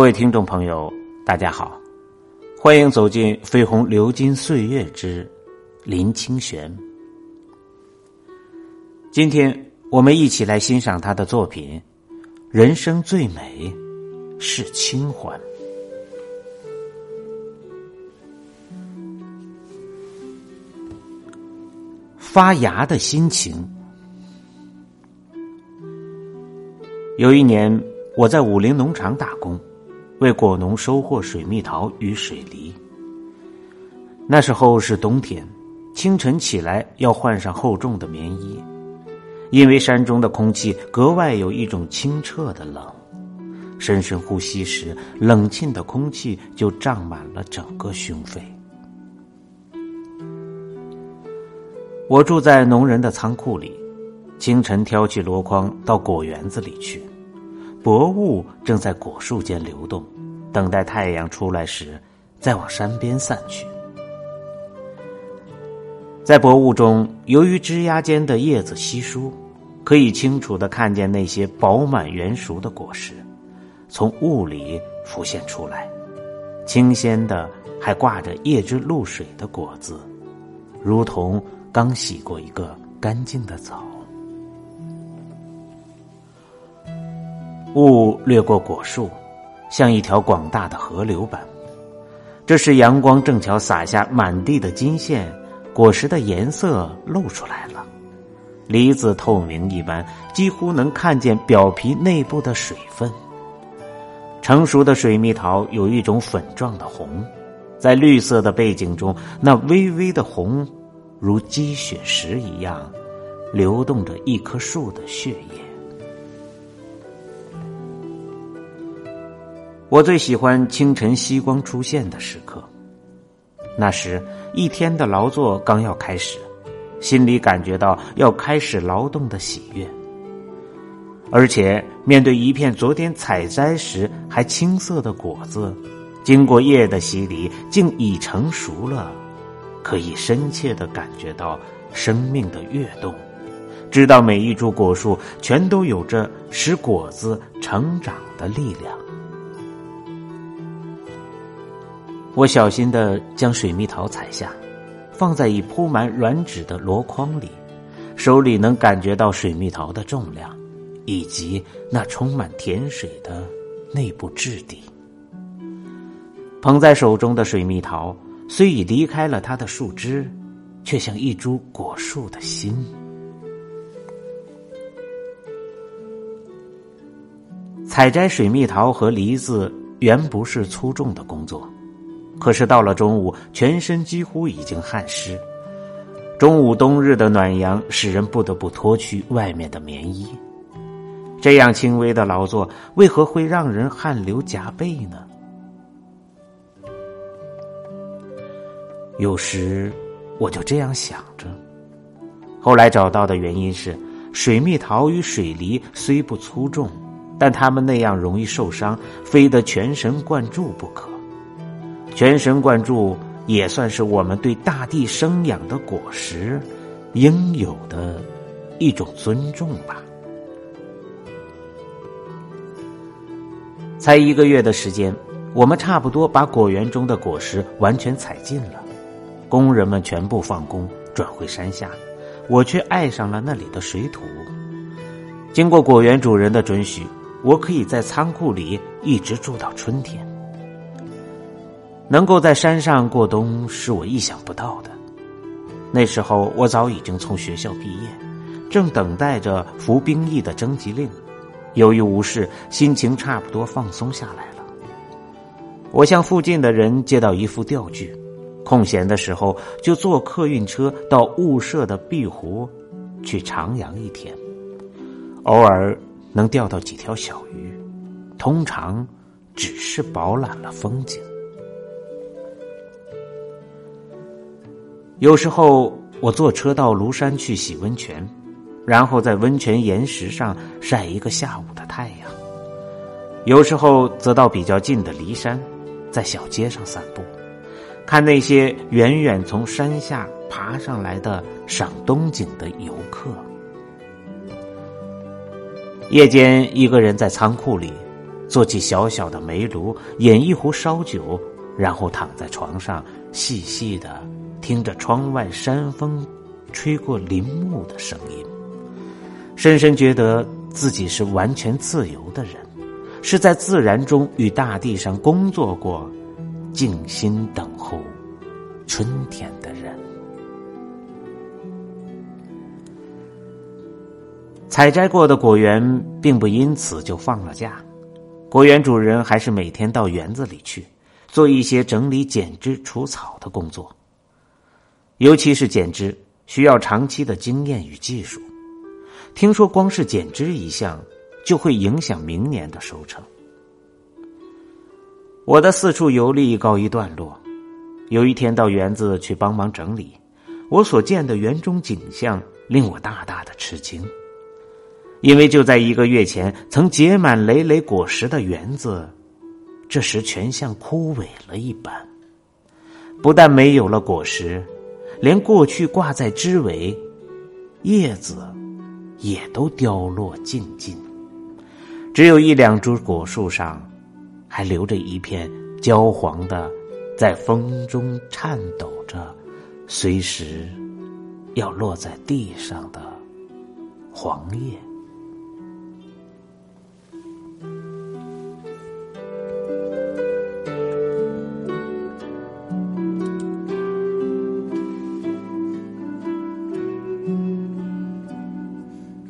各位听众朋友，大家好，欢迎走进《飞鸿流金岁月之林清玄》。今天我们一起来欣赏他的作品《人生最美是清欢》。发芽的心情。有一年，我在武陵农场打工。为果农收获水蜜桃与水梨。那时候是冬天，清晨起来要换上厚重的棉衣，因为山中的空气格外有一种清澈的冷。深深呼吸时，冷沁的空气就胀满了整个胸肺。我住在农人的仓库里，清晨挑起箩筐到果园子里去。薄雾正在果树间流动，等待太阳出来时，再往山边散去。在薄雾中，由于枝桠间的叶子稀疏，可以清楚的看见那些饱满圆熟的果实，从雾里浮现出来，清鲜的，还挂着叶汁露水的果子，如同刚洗过一个干净的澡。雾掠过果树，像一条广大的河流般。这时阳光正巧洒下满地的金线，果实的颜色露出来了。梨子透明一般，几乎能看见表皮内部的水分。成熟的水蜜桃有一种粉状的红，在绿色的背景中，那微微的红，如积雪石一样，流动着一棵树的血液。我最喜欢清晨夕光出现的时刻。那时一天的劳作刚要开始，心里感觉到要开始劳动的喜悦。而且面对一片昨天采摘时还青涩的果子，经过叶的洗礼，竟已成熟了，可以深切的感觉到生命的跃动，知道每一株果树全都有着使果子成长的力量。我小心的将水蜜桃采下，放在已铺满软纸的箩筐里，手里能感觉到水蜜桃的重量，以及那充满甜水的内部质地。捧在手中的水蜜桃虽已离开了它的树枝，却像一株果树的心。采摘水蜜桃和梨子原不是粗重的工作。可是到了中午，全身几乎已经汗湿。中午冬日的暖阳使人不得不脱去外面的棉衣。这样轻微的劳作，为何会让人汗流浃背呢？有时我就这样想着。后来找到的原因是，水蜜桃与水梨虽不粗重，但它们那样容易受伤，非得全神贯注不可。全神贯注也算是我们对大地生养的果实应有的一种尊重吧。才一个月的时间，我们差不多把果园中的果实完全采尽了。工人们全部放工，转回山下，我却爱上了那里的水土。经过果园主人的准许，我可以在仓库里一直住到春天。能够在山上过冬是我意想不到的。那时候我早已经从学校毕业，正等待着服兵役的征集令。由于无事，心情差不多放松下来了。我向附近的人借到一副钓具，空闲的时候就坐客运车到雾社的碧湖去徜徉一天，偶尔能钓到几条小鱼，通常只是饱览了风景。有时候我坐车到庐山去洗温泉，然后在温泉岩石上晒一个下午的太阳。有时候则到比较近的骊山，在小街上散步，看那些远远从山下爬上来的赏冬景的游客。夜间一个人在仓库里，做起小小的煤炉，饮一壶烧酒，然后躺在床上，细细的听着窗外山风吹过林木的声音，深深觉得自己是完全自由的人，是在自然中与大地上工作过，静心等候春天的人。采摘过的果园并不因此就放了假，果园主人还是每天到园子里去做一些整理、剪枝、除草的工作。尤其是剪枝，需要长期的经验与技术。听说光是剪枝一项，就会影响明年的收成。我的四处游历告一段落，有一天到园子去帮忙整理，我所见的园中景象令我大大的吃惊。因为就在一个月前，曾结满累累果实的园子，这时全像枯萎了一般。不但没有了果实，连过去挂在枝尾、叶子也都凋落尽尽，只有一两株果树上还留着一片焦黄的，在风中颤抖着，随时要落在地上的黄叶。